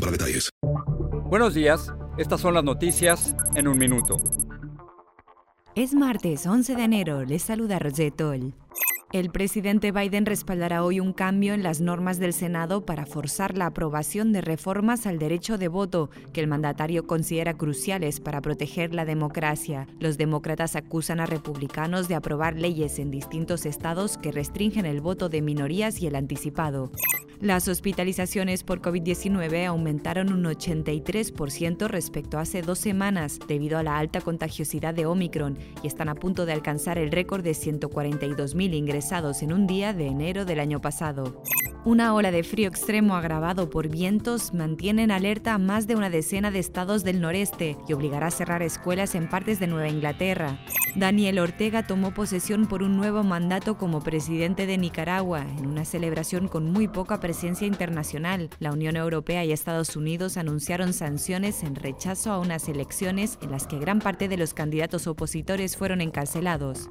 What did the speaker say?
para detalles. Buenos días, estas son las noticias en un minuto. Es martes 11 de enero, les saluda Roger Toll. El presidente Biden respaldará hoy un cambio en las normas del Senado para forzar la aprobación de reformas al derecho de voto que el mandatario considera cruciales para proteger la democracia. Los demócratas acusan a republicanos de aprobar leyes en distintos estados que restringen el voto de minorías y el anticipado. Las hospitalizaciones por COVID-19 aumentaron un 83% respecto a hace dos semanas debido a la alta contagiosidad de Omicron y están a punto de alcanzar el récord de 142.000 en un día de enero del año pasado. Una ola de frío extremo agravado por vientos mantiene en alerta a más de una decena de estados del noreste y obligará a cerrar escuelas en partes de Nueva Inglaterra. Daniel Ortega tomó posesión por un nuevo mandato como presidente de Nicaragua en una celebración con muy poca presencia internacional. La Unión Europea y Estados Unidos anunciaron sanciones en rechazo a unas elecciones en las que gran parte de los candidatos opositores fueron encarcelados.